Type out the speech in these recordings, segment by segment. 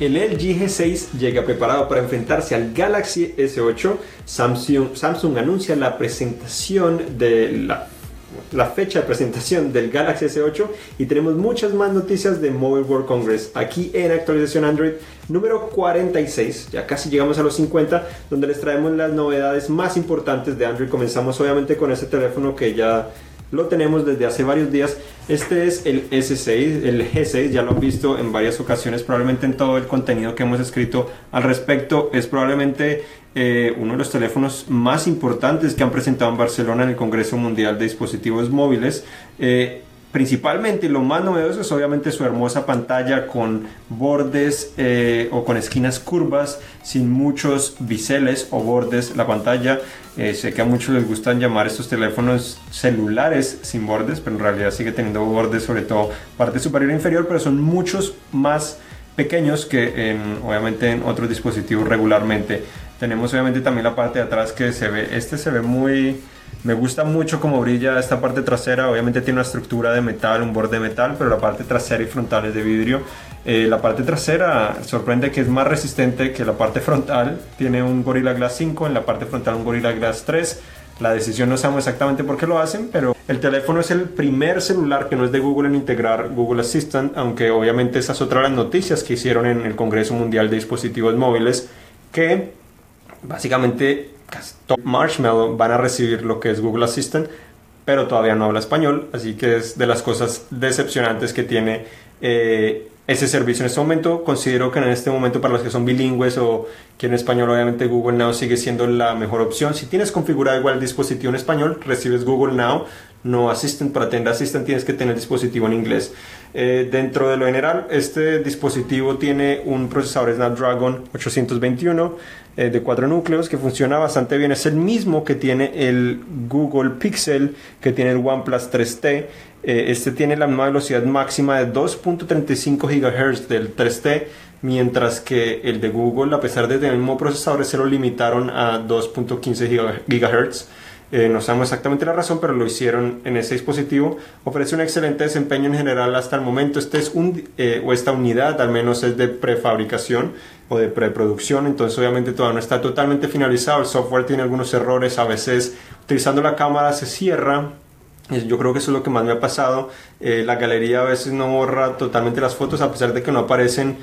El LG G6 llega preparado para enfrentarse al Galaxy S8. Samsung, Samsung anuncia la presentación de la, la, fecha de presentación del Galaxy S8 y tenemos muchas más noticias de Mobile World Congress aquí en actualización Android número 46. Ya casi llegamos a los 50, donde les traemos las novedades más importantes de Android. Comenzamos obviamente con ese teléfono que ya lo tenemos desde hace varios días. Este es el S6, el G6, ya lo han visto en varias ocasiones, probablemente en todo el contenido que hemos escrito al respecto. Es probablemente eh, uno de los teléfonos más importantes que han presentado en Barcelona en el Congreso Mundial de Dispositivos Móviles. Eh, Principalmente lo más novedoso es obviamente su hermosa pantalla con bordes eh, o con esquinas curvas sin muchos biseles o bordes. La pantalla, eh, sé que a muchos les gustan llamar estos teléfonos celulares sin bordes, pero en realidad sigue teniendo bordes, sobre todo parte superior e inferior, pero son muchos más pequeños que en, obviamente en otros dispositivos regularmente. Tenemos obviamente también la parte de atrás que se ve, este se ve muy me gusta mucho cómo brilla esta parte trasera. Obviamente tiene una estructura de metal, un borde de metal, pero la parte trasera y frontal es de vidrio. Eh, la parte trasera sorprende que es más resistente que la parte frontal. Tiene un Gorilla Glass 5, en la parte frontal un Gorilla Glass 3. La decisión no sabemos exactamente por qué lo hacen, pero el teléfono es el primer celular que no es de Google en integrar Google Assistant, aunque obviamente esas otras las noticias que hicieron en el Congreso Mundial de Dispositivos Móviles, que básicamente top Marshmallow van a recibir lo que es Google Assistant, pero todavía no habla español, así que es de las cosas decepcionantes que tiene eh, ese servicio en este momento. Considero que en este momento para los que son bilingües o quieren español, obviamente Google Now sigue siendo la mejor opción. Si tienes configurado igual el dispositivo en español, recibes Google Now, no Assistant. Para tener Assistant tienes que tener el dispositivo en inglés. Eh, dentro de lo general, este dispositivo tiene un procesador Snapdragon 821 eh, de cuatro núcleos que funciona bastante bien. Es el mismo que tiene el Google Pixel, que tiene el OnePlus 3T. Eh, este tiene la misma velocidad máxima de 2.35 GHz del 3T, mientras que el de Google, a pesar de tener el mismo procesador, se lo limitaron a 2.15 GHz. Eh, no sabemos exactamente la razón, pero lo hicieron en ese dispositivo. Ofrece un excelente desempeño en general hasta el momento. Este es un, eh, o esta unidad al menos es de prefabricación o de preproducción, entonces obviamente todavía no está totalmente finalizado. El software tiene algunos errores, a veces utilizando la cámara se cierra. Yo creo que eso es lo que más me ha pasado. Eh, la galería a veces no borra totalmente las fotos a pesar de que no aparecen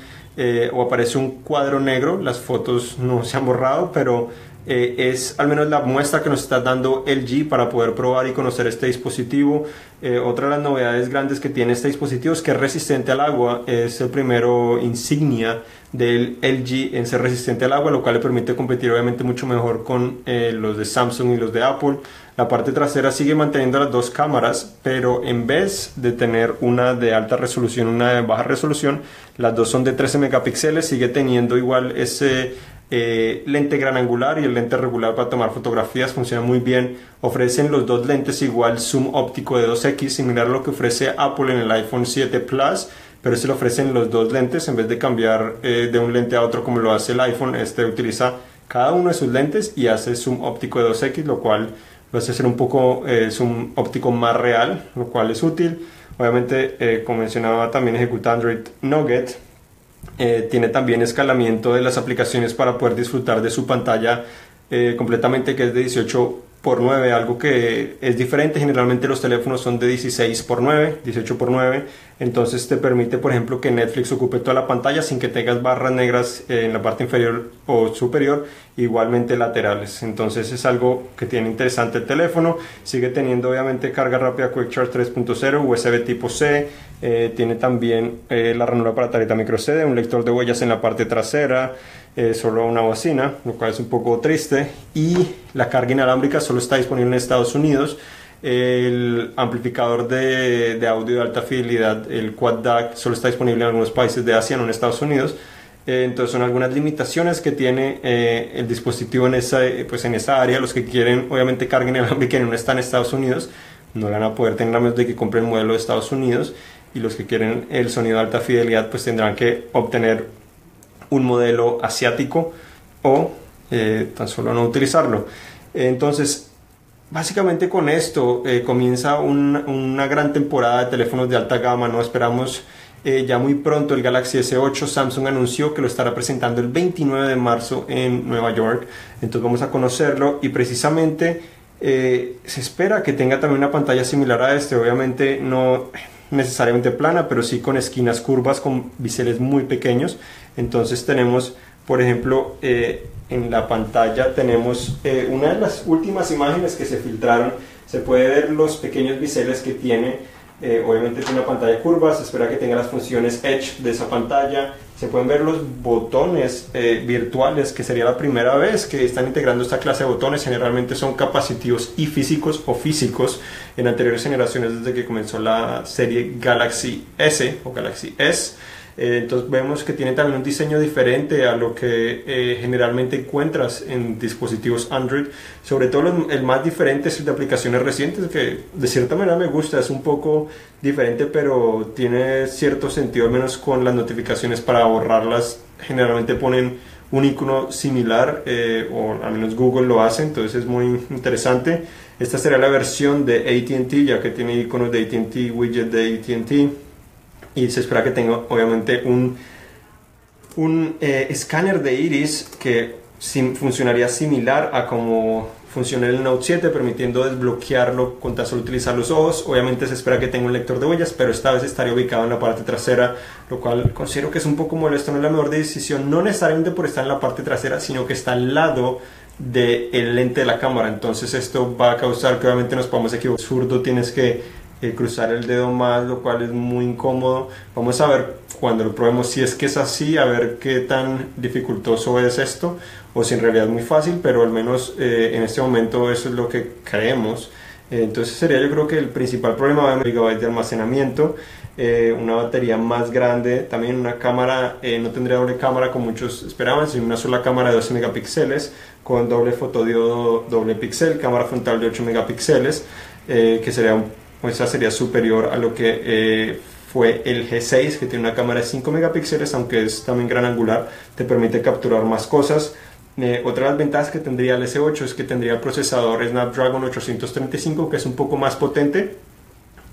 o aparece un cuadro negro. Las fotos no se han borrado, pero eh, es al menos la muestra que nos está dando LG para poder probar y conocer este dispositivo. Eh, otra de las novedades grandes que tiene este dispositivo es que es resistente al agua. Es el primero insignia del LG en ser resistente al agua, lo cual le permite competir obviamente mucho mejor con eh, los de Samsung y los de Apple. La parte trasera sigue manteniendo las dos cámaras, pero en vez de tener una de alta resolución una de baja resolución, las dos son de 13 megapíxeles, sigue teniendo igual ese eh, lente gran angular y el lente regular para tomar fotografías funciona muy bien. Ofrecen los dos lentes igual zoom óptico de 2x, similar a lo que ofrece Apple en el iPhone 7 Plus, pero se le ofrecen los dos lentes en vez de cambiar eh, de un lente a otro como lo hace el iPhone. Este utiliza cada uno de sus lentes y hace zoom óptico de 2x, lo cual lo hace ser un poco eh, zoom óptico más real, lo cual es útil. Obviamente, como mencionaba, también ejecuta Android Nugget eh, tiene también escalamiento de las aplicaciones para poder disfrutar de su pantalla eh, completamente que es de 18 por 9, algo que es diferente. Generalmente los teléfonos son de 16 por 9, 18 por 9. Entonces te permite, por ejemplo, que Netflix ocupe toda la pantalla sin que tengas barras negras eh, en la parte inferior o superior, igualmente laterales. Entonces es algo que tiene interesante el teléfono. Sigue teniendo obviamente carga rápida Quick Charge 3.0, USB tipo C. Eh, tiene también eh, la ranura para tarjeta micro CD, un lector de huellas en la parte trasera eh, solo una bocina, lo cual es un poco triste. Y la carga inalámbrica solo está disponible en Estados Unidos. El amplificador de, audio de alta fidelidad, el Quad DAC, solo está disponible en algunos países de Asia, no en Estados Unidos. Eh, entonces son algunas limitaciones que tiene eh, el dispositivo en esa, pues en esa área. Los que quieren, obviamente, carga inalámbrica y no están en Estados Unidos, no van a poder tener a menos de que compren el modelo de Estados Unidos. Y los que quieren el sonido de alta fidelidad, pues tendrán que obtener un modelo asiático o eh, tan solo no utilizarlo. Entonces, básicamente con esto eh, comienza una gran temporada de teléfonos de alta gama, ¿no? Esperamos eh, ya muy pronto el Galaxy S8 Samsung anunció que lo estará presentando el 29 de marzo en Nueva York. Entonces vamos a conocerlo y precisamente eh, se espera que tenga también una pantalla similar a este. Obviamente no necesariamente plana, pero sí con esquinas curvas, con biseles muy pequeños. Entonces tenemos, por ejemplo, eh, en la pantalla tenemos una de las últimas imágenes que se filtraron. Se puede ver los pequeños biseles que tiene eh, obviamente tiene una pantalla curva, se espera que tenga las funciones Edge de esa pantalla. Se pueden ver los botones eh, virtuales, que sería la primera vez que están integrando esta clase de botones. Generalmente son capacitivos y físicos o físicos en anteriores generaciones desde que comenzó la serie Galaxy S o Galaxy S. Eh, entonces vemos que tiene también un diseño diferente a lo que eh, generalmente encuentras en dispositivos Android. Sobre todo el más diferente es el de aplicaciones recientes, que de cierta manera me gusta, es un poco diferente, pero tiene cierto sentido, al menos con las notificaciones para borrarlas. Generalmente ponen un icono similar, eh, o al menos Google lo hace, entonces es muy interesante. Esta sería la versión de ATT, ya que tiene iconos de ATT, widget de ATT y se espera que tenga obviamente un, un eh, escáner de iris que funcionaría similar a como funciona el Note 7 permitiendo desbloquearlo con tan solo utilizar los ojos. Obviamente se espera que tenga un lector de huellas pero esta vez estaría ubicado en la parte trasera lo cual considero que es un poco molesto. No es la mejor decisión no necesariamente por estar en la parte trasera sino que está al lado del lente de la cámara. Entonces esto va a causar que obviamente nos podamos equivocar. Zurdo tienes que eh, cruzar el dedo más, lo cual es muy incómodo. Vamos a ver cuando lo probemos si es que es así, a ver qué tan dificultoso es esto o si en realidad es muy fácil, pero al menos eh, en este momento eso es lo que creemos. Eh, entonces sería yo creo que el principal problema de GB de almacenamiento, una batería más grande, también una cámara, no tendría doble cámara como muchos esperaban, sino una sola cámara de 12 megapíxeles con doble fotodiodo doble píxel, cámara frontal de 8 megapíxeles, que sería un esa sería superior a lo que eh, fue el G6 que tiene una cámara de 5 megapíxeles aunque es también gran angular te permite capturar más cosas. Eh, otra de las ventajas que tendría el S8 es que tendría el procesador Snapdragon 835 que es un poco más potente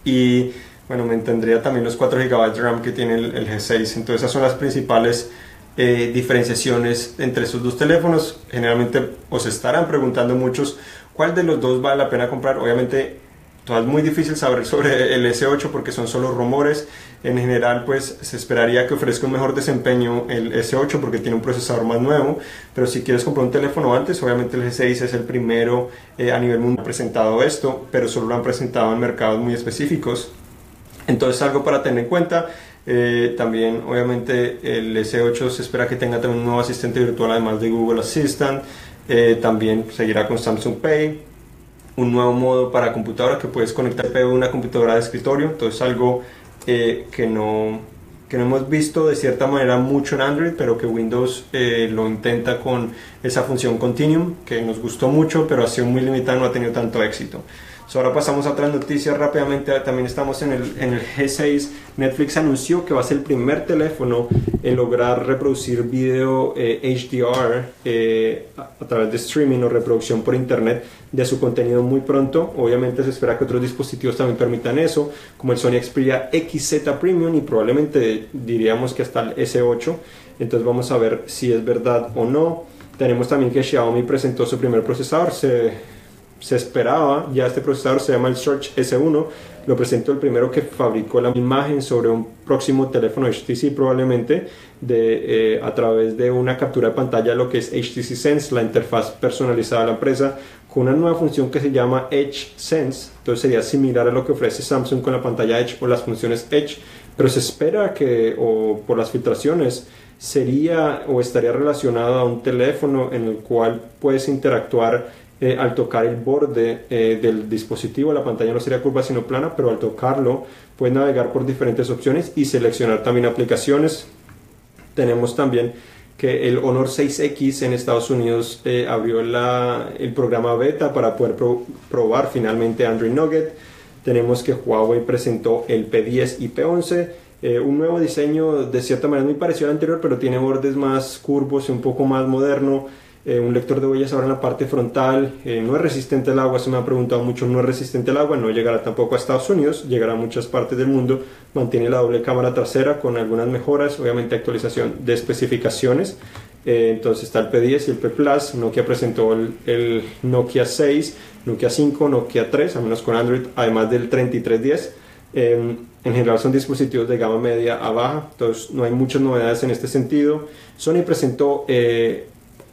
y bueno me tendría también los 4 GB de RAM que tiene el, G6 entonces esas son las principales eh, diferenciaciones entre esos dos teléfonos. Generalmente os estarán preguntando muchos cuál de los dos vale la pena comprar obviamente es muy difícil saber sobre el S8 porque son solo rumores. En general, pues se esperaría que ofrezca un mejor desempeño el S8 porque tiene un procesador más nuevo. Pero si quieres comprar un teléfono antes, obviamente el G6 es el primero eh, a nivel mundial presentado esto, pero solo lo han presentado en mercados muy específicos. Entonces, algo para tener en cuenta. Eh, también, obviamente, el S8 se espera que tenga también un nuevo asistente virtual además de Google Assistant. Eh, también seguirá con Samsung Pay un nuevo modo para computadora que puedes conectar a una computadora de escritorio. Entonces algo eh, que, no, que no hemos visto de cierta manera mucho en Android, pero que Windows eh, lo intenta con esa función Continuum, que nos gustó mucho, pero ha sido muy limitado, no ha tenido tanto éxito ahora pasamos a otras noticias rápidamente. También estamos en el, en el G6. Netflix anunció que va a ser el primer teléfono en lograr reproducir video HDR eh, eh, a, través de streaming o reproducción por internet de su contenido muy pronto. Obviamente se espera que otros dispositivos también permitan eso, como el Sony Xperia XZ Premium y probablemente diríamos que hasta el S8. Entonces vamos a ver si es verdad o no. Tenemos también que Xiaomi presentó su primer procesador. Se se esperaba, ya este procesador se llama el Search S1, lo presentó el primero que fabricó la imagen sobre un próximo teléfono HTC probablemente de, eh, a través de una captura de pantalla lo que es HTC Sense, la interfaz personalizada de la empresa, con una nueva función que se llama Edge Sense, entonces sería similar a lo que ofrece Samsung con la pantalla Edge o las funciones Edge, pero se espera que, o por las filtraciones, sería o estaría relacionado a un teléfono en el cual puedes interactuar eh, al tocar el borde eh, del dispositivo, la pantalla no sería curva sino plana, pero al tocarlo puedes navegar por diferentes opciones y seleccionar también aplicaciones. Tenemos también que el Honor 6X en Estados Unidos eh, abrió el programa beta para poder probar finalmente Android Nugget. Tenemos que Huawei presentó el P10 y P11. un nuevo diseño de cierta manera muy parecido al anterior, pero tiene bordes más curvos y un poco más moderno. Eh, un lector de huellas ahora en la parte frontal, eh, no es resistente al agua, se me ha preguntado mucho, no es resistente al agua, no llegará tampoco a Estados Unidos, llegará a muchas partes del mundo, mantiene la doble cámara trasera con algunas mejoras, obviamente actualización de especificaciones, eh, entonces está el P10 y el P Plus, Nokia presentó el, Nokia 6, Nokia 5, Nokia 3, al menos con Android, además del 3310. en general son dispositivos de gama media a baja, entonces no hay muchas novedades en este sentido. Sony presentó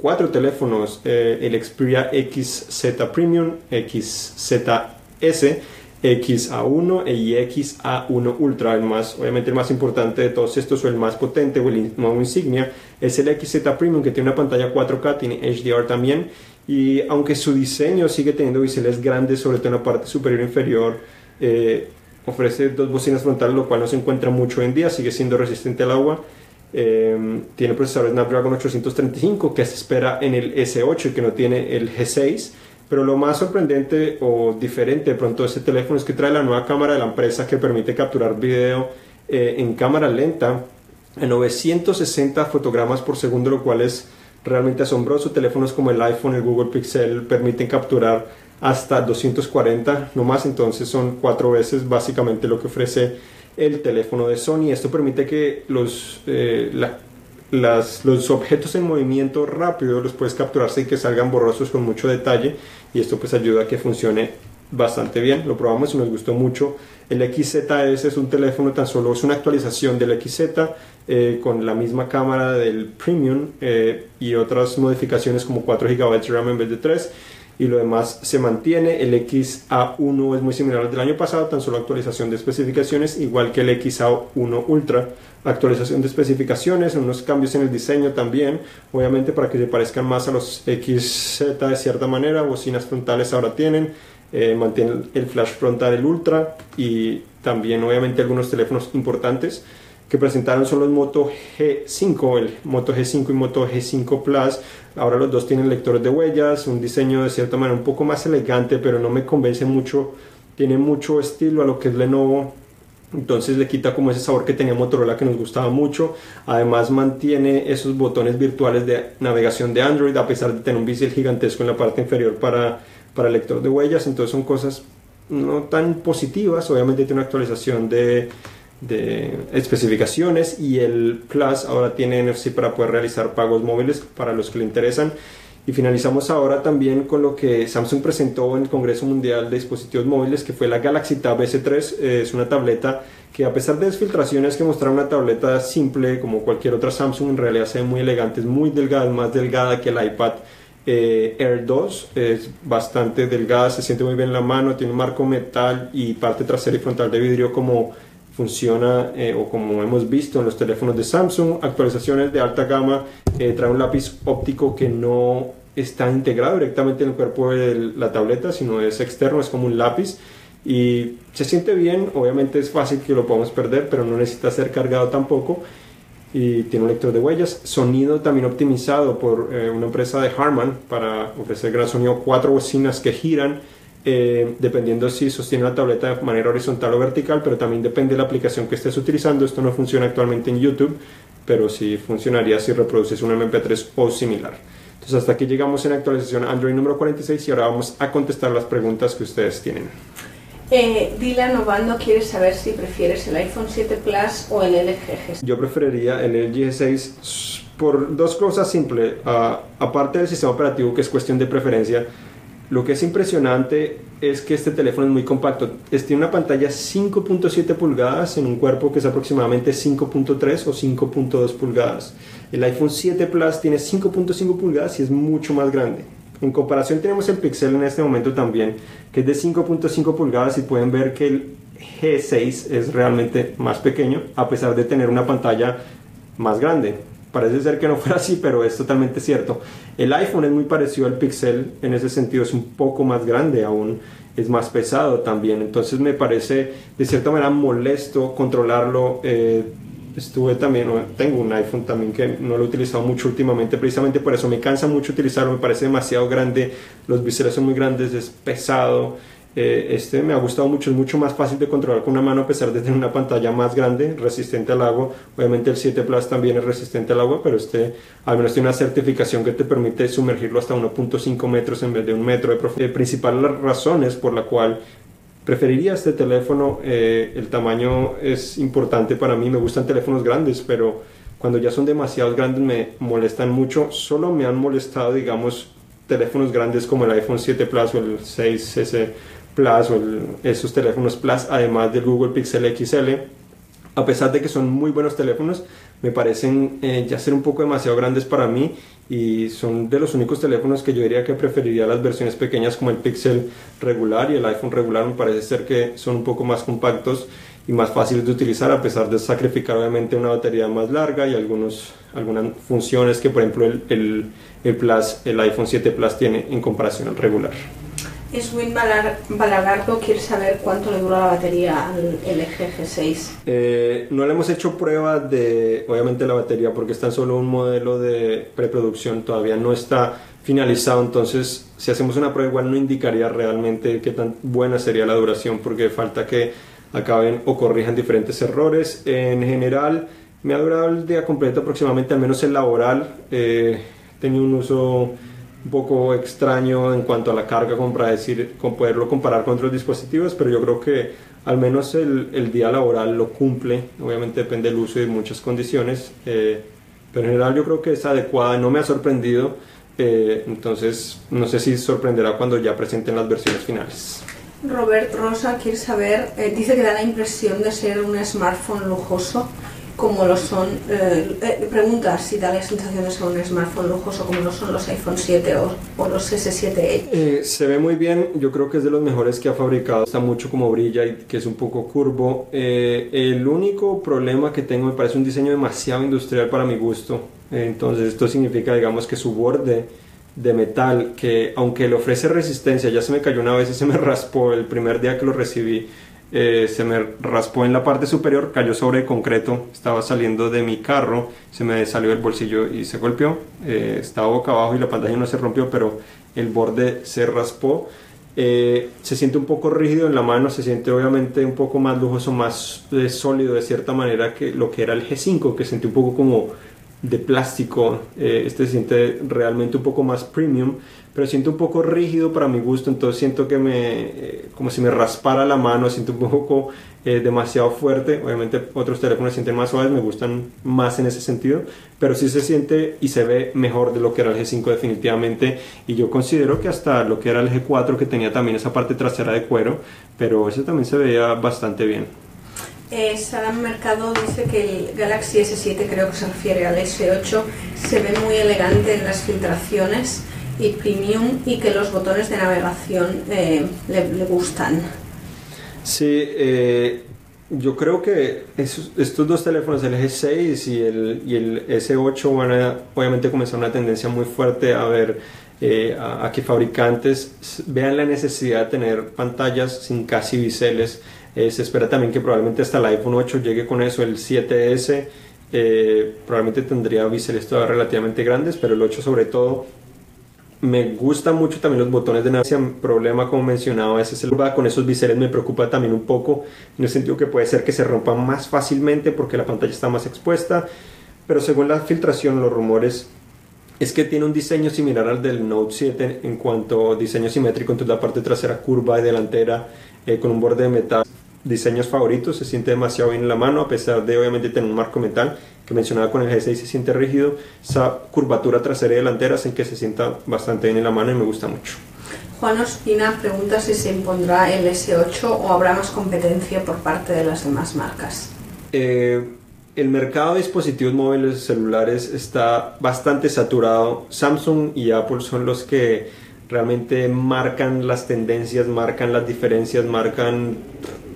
cuatro teléfonos, eh, el Xperia XZ Premium, XZS, XA1 y XA1 Ultra, el más, obviamente el más importante de todos estos o el más potente o el nuevo insignia es el XZ Premium que tiene una pantalla 4K, tiene HDR también. Y aunque su diseño sigue teniendo biseles grandes, sobre todo en la parte superior e inferior, eh, ofrece dos bocinas frontales, lo cual no se encuentra mucho hoy en día, sigue siendo resistente al agua Em, tiene procesador Snapdragon 835 que se espera en el S8 y que no tiene el G6. Pero lo más sorprendente o diferente de pronto de este teléfono es que trae la nueva cámara de la empresa que permite capturar video eh, en cámara lenta a 960 fotogramas por segundo, lo cual es realmente asombroso. Teléfonos como el iPhone, el Google Pixel permiten capturar hasta 240 no más, entonces son cuatro veces básicamente lo que ofrece el teléfono de Sony. Esto permite que los, eh, los objetos en movimiento rápido los puedes capturarse y que salgan borrosos con mucho detalle y esto pues ayuda a que funcione bastante bien. Lo probamos y nos gustó mucho. El XZS es un teléfono tan solo, es una actualización del XZ eh, con la misma cámara del Premium eh, y otras modificaciones como 4 GB de RAM en vez de 3 y lo demás se mantiene. El XA1 es muy similar al del año pasado, tan solo actualización de especificaciones, igual que el XA1 Ultra. Actualización de especificaciones, unos cambios en el diseño también, obviamente para que se parezcan más a los XZ de cierta manera. Bocinas frontales ahora tienen, eh, el flash frontal, el Ultra y también obviamente algunos teléfonos importantes que presentaron son los Moto G5, el Moto G5 y Moto G5 Plus. Ahora los dos tienen lectores de huellas, un diseño de cierta manera un poco más elegante, pero no me convence mucho. Tiene mucho estilo a lo que es Lenovo. Entonces le quita como ese sabor que tenía Motorola que nos gustaba mucho. Además mantiene esos botones virtuales de navegación de Android a pesar de tener un bisel gigantesco en la parte inferior para, para lector de huellas. Entonces son cosas no tan positivas. Obviamente tiene una actualización de de especificaciones y el Plus ahora tiene NFC para poder realizar pagos móviles para los que le interesan. Y finalizamos ahora también con lo que Samsung presentó en el Congreso Mundial de Dispositivos Móviles, que fue la Galaxy Tab S3. es una tableta que a pesar de desfiltraciones que mostraron una tableta simple como cualquier otra Samsung, en realidad se ve muy elegante, es muy delgada, más delgada que el iPad eh, Air 2, es bastante delgada, se siente muy bien en la mano, tiene un marco metal y parte trasera y frontal de vidrio como funciona eh, o como hemos visto en los teléfonos de Samsung, actualizaciones de alta gama, eh, trae un lápiz óptico que no está integrado directamente en el cuerpo de la tableta, sino es externo, es como un lápiz y se siente bien, obviamente es fácil que lo podamos perder, pero no necesita ser cargado tampoco y tiene un lector de huellas, sonido también optimizado por eh, una empresa de Harman para ofrecer gran sonido, cuatro bocinas que giran, eh, dependiendo si sostiene la tableta de manera horizontal o vertical, pero también depende de la aplicación que estés utilizando. Esto no funciona actualmente en YouTube, pero sí funcionaría si reproduces un MP3 o similar. Entonces hasta aquí llegamos en la actualización Android número 46 y ahora vamos a contestar las preguntas que ustedes tienen. Eh, Dylan Obando quiere saber si prefieres el iPhone 7 Plus o el LG G6. Yo preferiría el LG G6 por dos cosas simples. Ah, aparte del sistema operativo, que es cuestión de preferencia, lo que es impresionante es que este teléfono es muy compacto. tiene una pantalla 5.7 pulgadas en un cuerpo que es aproximadamente 5.3 o 5.2 pulgadas. El iPhone 7 Plus tiene 5.5 pulgadas y es mucho más grande. En comparación tenemos el Pixel en este momento también, que es de 5.5 pulgadas y pueden ver que el G6 es realmente más pequeño a pesar de tener una pantalla más grande. Parece ser que no fuera así, pero es totalmente cierto. El iPhone es muy parecido al Pixel, en ese sentido es un poco más grande aún, es más pesado también. Entonces me parece de cierta manera molesto controlarlo. Eh, estuve también, tengo un iPhone también que no lo he utilizado mucho últimamente, precisamente por eso me cansa mucho utilizarlo, me parece demasiado grande, los biseles son muy grandes, es pesado. Eh, este me ha gustado mucho, es mucho más fácil de controlar con una mano a pesar de tener una pantalla más grande, resistente al agua. Obviamente el 7 Plus también es resistente al agua, pero este al menos tiene una certificación que te permite sumergirlo hasta 1.5 metros en vez de un metro de profundidad. Eh, principal las razones por la cual preferiría este teléfono, eh, el tamaño es importante para mí, me gustan teléfonos grandes, pero cuando ya son demasiado grandes me molestan mucho. Solo me han molestado, digamos, teléfonos grandes como el iPhone 7 Plus o el 6S Plus o esos teléfonos Plus, además del Google Pixel XL. A pesar de que son muy buenos teléfonos, me parecen eh, ya ser un poco demasiado grandes para mí y son de los únicos teléfonos que yo diría que preferiría las versiones pequeñas como el Pixel regular y el iPhone regular me parece ser que son un poco más compactos y más fáciles de utilizar a pesar de sacrificar obviamente una batería más larga y algunos, algunas funciones que por ejemplo el, el, el, Plus, el iPhone 7 Plus tiene en comparación al regular. Swin Balagardo quiere saber cuánto le dura la batería al LG G6. Eh, no le hemos hecho prueba de, obviamente, la batería porque está en solo un modelo de preproducción, todavía no está finalizado, entonces si hacemos una prueba igual no indicaría realmente qué tan buena sería la duración porque falta que acaben o corrijan diferentes errores. En general, me ha durado el día completo aproximadamente, al menos el laboral. Eh, tenía un uso un poco extraño en cuanto a la carga como para decir, con poderlo comparar con otros dispositivos, pero yo creo que al menos el, el día laboral lo cumple, obviamente depende del uso y de muchas condiciones, eh, pero en general yo creo que es adecuada, no me ha sorprendido, eh, entonces no sé si sorprenderá cuando ya presenten las versiones finales. Robert Rosa quiere saber, eh, dice que da la impresión de ser un smartphone lujoso como lo son, eh, eh, pregunta si da la sensación de ser un smartphone lujoso como lo son los iPhone 7 o, los S7 Edge. Eh, se ve muy bien, yo creo que es de los mejores que ha fabricado, está mucho como brilla y que es un poco curvo. el único problema que tengo me parece un diseño demasiado industrial para mi gusto, entonces esto significa digamos que su borde de metal que aunque le ofrece resistencia, ya se me cayó una vez y se me raspó el primer día que lo recibí, eh, se me raspó en la parte superior, cayó sobre concreto, estaba saliendo de mi carro, se me salió del bolsillo y se golpeó, eh, estaba boca abajo y la pantalla no se rompió, pero el borde se raspó. Eh, se siente un poco rígido en la mano, se siente obviamente un poco más lujoso, más sólido de cierta manera que lo que era el G5, que sentí un poco como de plástico. este se siente realmente un poco más premium, pero siento un poco rígido para mi gusto, entonces siento que me, eh, como si me raspara la mano, siento un poco eh, demasiado fuerte, obviamente otros teléfonos se sienten más suaves, me gustan más en ese sentido, pero sí se siente y se ve mejor de lo que era el G5 definitivamente, y yo considero que hasta lo que era el G4 que tenía también esa parte trasera de cuero, pero ese también se veía bastante bien. Eh, Mercado dice que el Galaxy S7, creo que se refiere al S8, se ve muy elegante en las filtraciones y premium y que los botones de navegación eh, le, gustan. Sí, eh, yo creo que estos dos teléfonos, el G6 y el, y el S8, van a obviamente comenzar una tendencia muy fuerte a ver eh, a, que fabricantes vean la necesidad de tener pantallas sin casi biseles. Se espera también que probablemente hasta el iPhone 8 llegue con eso, el 7S. probablemente tendría biseles todavía relativamente grandes, pero el 8 sobre todo me gusta mucho también los botones de navegación. Problema, como mencionaba, ese es el con esos biseles me preocupa también un poco en el sentido que puede ser que se rompan más fácilmente porque la pantalla está más expuesta. Pero según la filtración, los rumores es que tiene un diseño similar al del Note 7 en cuanto a diseño simétrico, entonces la parte trasera curva y delantera eh, con un borde de metal. Diseños favoritos, se siente demasiado bien en la mano a pesar de obviamente tener un marco metal que mencionaba con el G6 se siente rígido, esa curvatura trasera y delantera hacen que se sienta bastante bien en la mano y me gusta mucho. Juan Ospina pregunta si se impondrá el S8 o habrá más competencia por parte de las demás marcas. Eh, el mercado de dispositivos móviles celulares está bastante saturado. Samsung y Apple son los que realmente marcan las tendencias, marcan las diferencias, marcan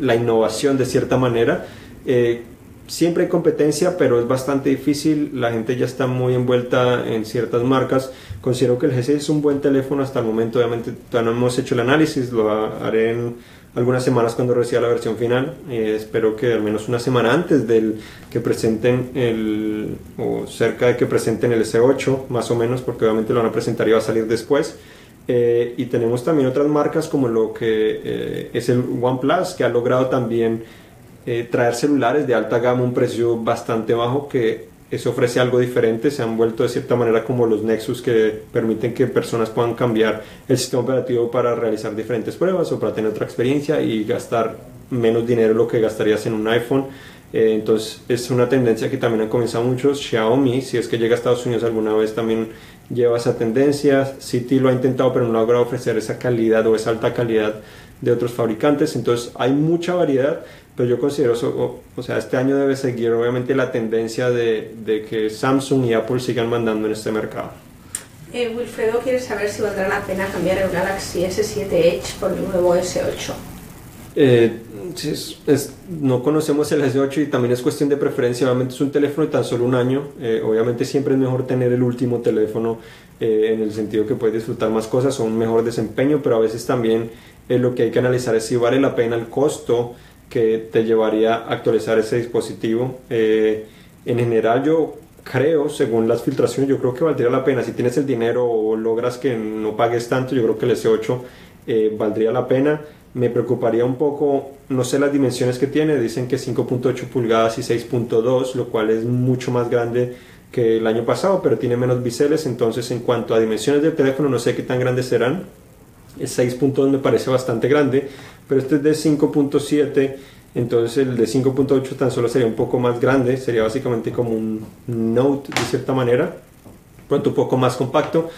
la innovación de cierta manera. Eh, siempre hay competencia, pero es bastante difícil. La gente ya está muy envuelta en ciertas marcas. Considero que el G6 es un buen teléfono hasta el momento. Obviamente todavía no hemos hecho el análisis, lo haré en algunas semanas cuando reciba la versión final. Eh, espero que al menos una semana antes del que presenten el, o cerca de que presenten el S8, más o menos, porque obviamente lo van a presentar y va a salir después. Eh, y tenemos también otras marcas como lo que eh, es el OnePlus, que ha logrado también eh, traer celulares de alta gama a un precio bastante bajo, que eso ofrece algo diferente. Se han vuelto de cierta manera como los Nexus que permiten que personas puedan cambiar el sistema operativo para realizar diferentes pruebas o para tener otra experiencia y gastar menos dinero lo que gastarías en un iPhone. Entonces es una tendencia que también han comenzado muchos. Xiaomi, si es que llega a Estados Unidos alguna vez, también lleva esa tendencia. City lo ha intentado, pero no ha logrado ofrecer esa calidad o esa alta calidad de otros fabricantes. Entonces hay mucha variedad, pero yo considero, o, o sea, este año debe seguir obviamente la tendencia de, de, que Samsung y Apple sigan mandando en este mercado. Eh, Wilfredo quiere saber si valdrá la pena cambiar el Galaxy S7 Edge por el nuevo S8. Eh, es, es, no conocemos el S8 y también es cuestión de preferencia. Obviamente es un teléfono de tan solo un año. Eh, obviamente siempre es mejor tener el último teléfono eh, en el sentido que puedes disfrutar más cosas o un mejor desempeño, pero a veces también eh, lo que hay que analizar es si vale la pena el costo que te llevaría a actualizar ese dispositivo. en general yo creo, según las filtraciones, yo creo que valdría la pena. Si tienes el dinero o logras que no pagues tanto, yo creo que el S8 valdría la pena me preocuparía un poco, no sé las dimensiones que tiene, dicen que 5.8 pulgadas y 6.2, lo cual es mucho más grande que el año pasado, pero tiene menos biseles, entonces en cuanto a dimensiones del teléfono no sé qué tan grandes serán. El 6.2 me parece bastante grande, pero este es de 5.7, entonces el de 5.8 tan solo sería un poco más grande, sería básicamente como un Note de cierta manera, pronto un poco más compacto.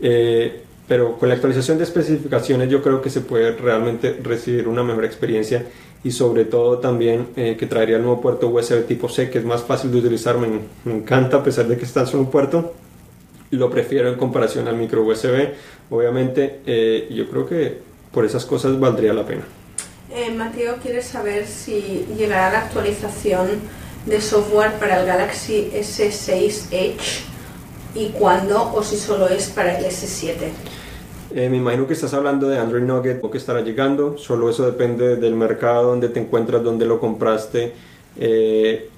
Eh, pero con la actualización de especificaciones yo creo que se puede realmente recibir una mejor experiencia y sobre todo también eh, que traería el nuevo puerto USB tipo C que es más fácil de utilizar, me, me encanta a pesar de que está solo un puerto, lo prefiero en comparación al micro USB, obviamente eh, yo creo que por esas cosas valdría la pena. Eh, Mateo quiere saber si llegará la actualización de software para el Galaxy S6 Edge y cuándo o si solo es para el S7. Eh, me imagino que estás hablando de Android Nugget o que estará llegando, solo eso depende del mercado donde te encuentras, donde lo compraste eh,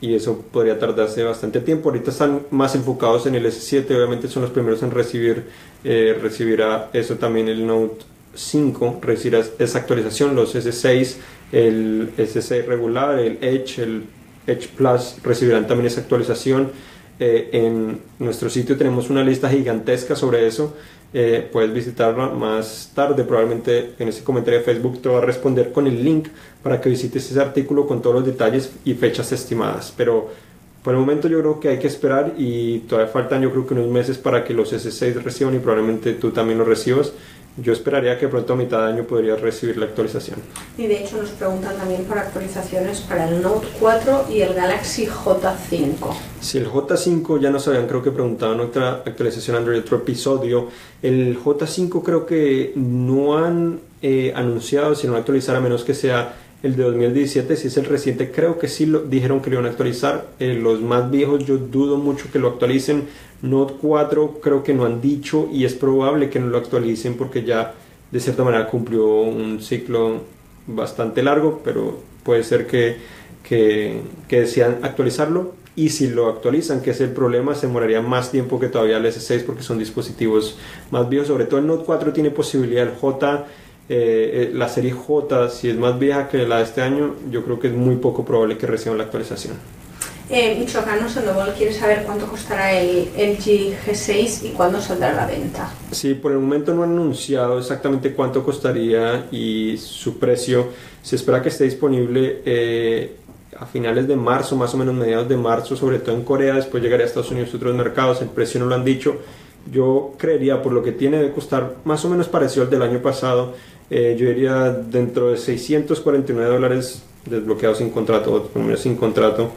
y eso podría tardarse bastante tiempo. Ahorita están más enfocados en el S7, obviamente son los primeros en recibir, eh, recibirá eso también el Note 5, recibirá esa actualización, los S6, el S6 regular, el Edge, el Edge Plus recibirán también esa actualización. Eh, en nuestro sitio tenemos una lista gigantesca sobre eso. Eh, puedes visitarla más tarde, probablemente en ese comentario de Facebook te va a responder con el link para que visites ese artículo con todos los detalles y fechas estimadas. Pero por el momento yo creo que hay que esperar y todavía faltan yo creo que unos meses para que los S6 reciban y probablemente tú también los recibas yo esperaría que pronto a mitad de año podría recibir la actualización. Y de hecho nos preguntan también por actualizaciones para el Note 4 y el Galaxy J5. Si el J5 ya nos habían creo que preguntado en otra actualización Android, otro episodio, el J5 creo que no han eh, anunciado si no actualizar a menos que sea el de 2017, si es el reciente, creo que sí lo dijeron que lo iban a actualizar. Eh, los más viejos yo dudo mucho que lo actualicen. Note 4 creo que no han dicho y es probable que no lo actualicen porque ya de cierta manera cumplió un ciclo bastante largo, pero puede ser que, que, que actualizarlo. Y si lo actualizan, que es el problema, se demoraría más tiempo que todavía el S6 porque son dispositivos más viejos. Sobre todo el Note 4 tiene posibilidad, el J eh, eh, la serie J, si es más vieja que la de este año, yo creo que es muy poco probable que reciban la actualización. Eh, Michoacano Sandoval quiere saber cuánto costará el LG G6 y cuándo saldrá a la venta. Sí, por el momento no han anunciado exactamente cuánto costaría y su precio. Se espera que esté disponible eh, a finales de marzo, más o menos mediados de marzo, sobre todo en Corea. Después llegaría a Estados Unidos y otros mercados. El precio no lo han dicho. Yo creería, por lo que tiene de costar, más o menos parecido al del año pasado eh, yo iría dentro de 649 dólares desbloqueados sin contrato, por lo menos sin contrato,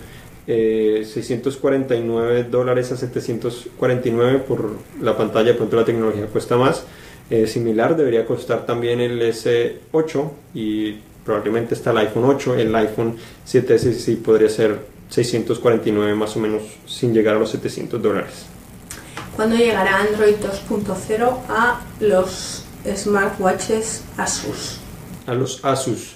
649 eh, dólares a 749 por la pantalla, de pronto la tecnología cuesta más. Eh, similar debería costar también el S8 y probablemente está el iPhone 8, el iPhone 7S sí podría ser 649 más o menos sin llegar a los 700 dólares. ¿Cuándo llegará Android 2.0 a los smartwatches Asus. A los Asus.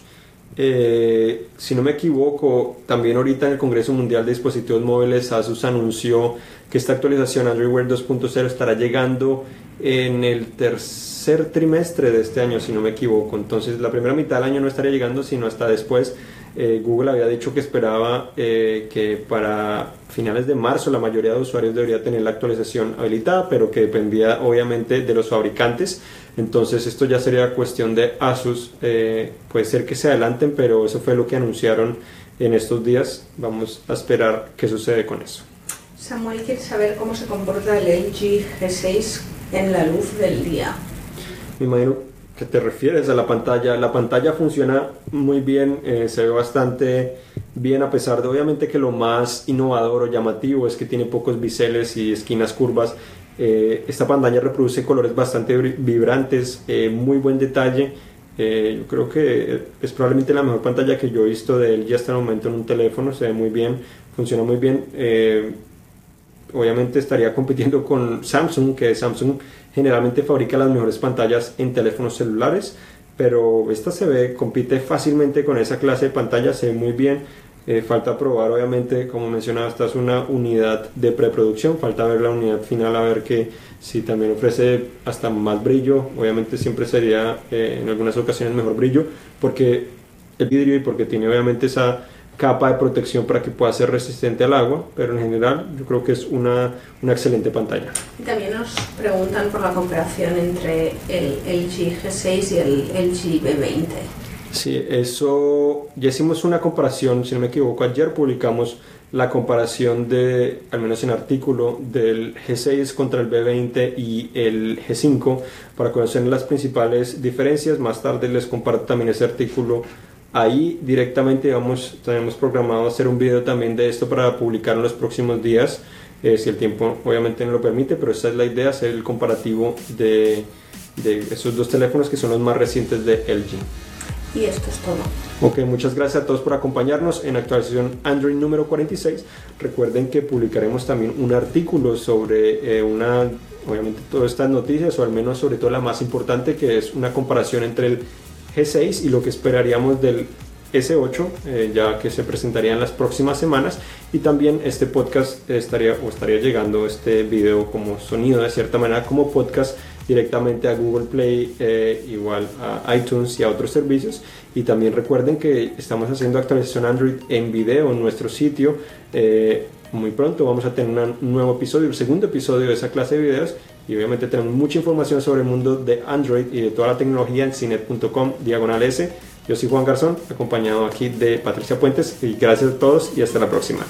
Eh, si no me equivoco, también ahorita en el Congreso Mundial de Dispositivos Móviles, Asus anunció que esta actualización Android Wear 2.0 estará llegando en el tercer trimestre de este año, si no me equivoco. Entonces, la primera mitad del año no estaría llegando, sino hasta después. Eh, Google había dicho que esperaba eh, que para finales de marzo la mayoría de usuarios debería tener la actualización habilitada, pero que dependía obviamente de los fabricantes. Entonces esto ya sería cuestión de Asus. Eh, puede ser que se adelanten, pero eso fue lo que anunciaron en estos días. Vamos a esperar qué sucede con eso. Samuel quiere saber cómo se comporta el LG G6 en la luz del día. Me imagino que te refieres a la pantalla. La pantalla funciona muy bien, eh, se ve bastante bien a pesar de obviamente que lo más innovador o llamativo es que tiene pocos biseles y esquinas curvas eh, esta pantalla reproduce colores bastante vibrantes, eh, muy buen detalle. Eh, yo creo que es probablemente la mejor pantalla que yo he visto de él ya hasta el momento en un teléfono. Se ve muy bien, funciona muy bien. obviamente estaría compitiendo con Samsung, que Samsung generalmente fabrica las mejores pantallas en teléfonos celulares. Pero esta se ve, compite fácilmente con esa clase de pantalla, se ve muy bien eh, falta probar, obviamente, como mencionaba, esta es una unidad de preproducción. Falta ver la unidad final, a ver que si también ofrece hasta más brillo. Obviamente, siempre sería eh, en algunas ocasiones mejor brillo, porque el vidrio y porque tiene obviamente esa capa de protección para que pueda ser resistente al agua, pero en general yo creo que es una, una excelente pantalla. Y también nos preguntan por la comparación entre el LG G6 y el LG B20. Sí, eso ya hicimos una comparación, si no me equivoco, ayer publicamos la comparación de, al menos en artículo, del G6 contra el B20 y el G5 para conocer las principales diferencias. Más tarde les comparto también ese artículo. Ahí directamente vamos, tenemos programado hacer un video también de esto para publicar en los próximos días, eh, si el tiempo obviamente no lo permite, pero esa es la idea, hacer el comparativo de, de esos dos teléfonos que son los más recientes de LG. Y esto es todo. Ok, muchas gracias a todos por acompañarnos en actualización Android número 46. Recuerden que publicaremos también un artículo sobre eh, una, obviamente todas estas noticias, o al menos sobre todo la más importante, que es una comparación entre el G6 y lo que esperaríamos del S8, eh, ya que se presentaría en las próximas semanas. Y también este podcast estaría, o estaría llegando este video como sonido de cierta manera como podcast directamente a Google Play, eh, igual a iTunes y a otros servicios. Y también recuerden que estamos haciendo actualización Android en video en nuestro sitio. Eh, muy pronto vamos a tener un nuevo episodio, el segundo episodio de esa clase de videos. Y obviamente tenemos mucha información sobre el mundo de Android y de toda la tecnología en cinet.com diagonal S. Yo soy Juan Garzón, acompañado aquí de Patricia Puentes. Y gracias a todos y hasta la próxima.